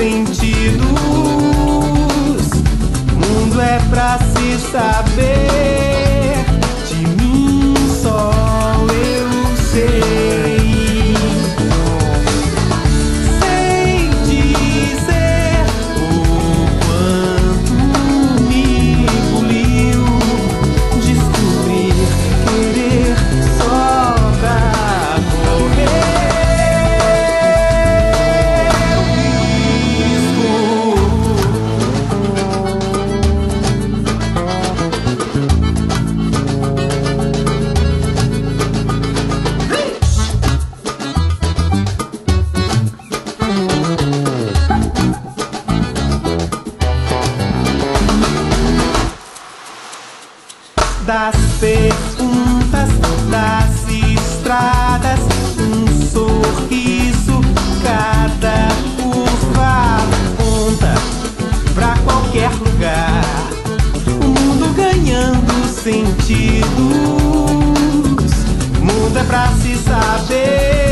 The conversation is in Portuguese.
sentidos. Mundo é pra se saber. das perguntas, das estradas, um sorriso, cada curva aponta pra qualquer lugar. O mundo ganhando sentidos, muda pra se saber.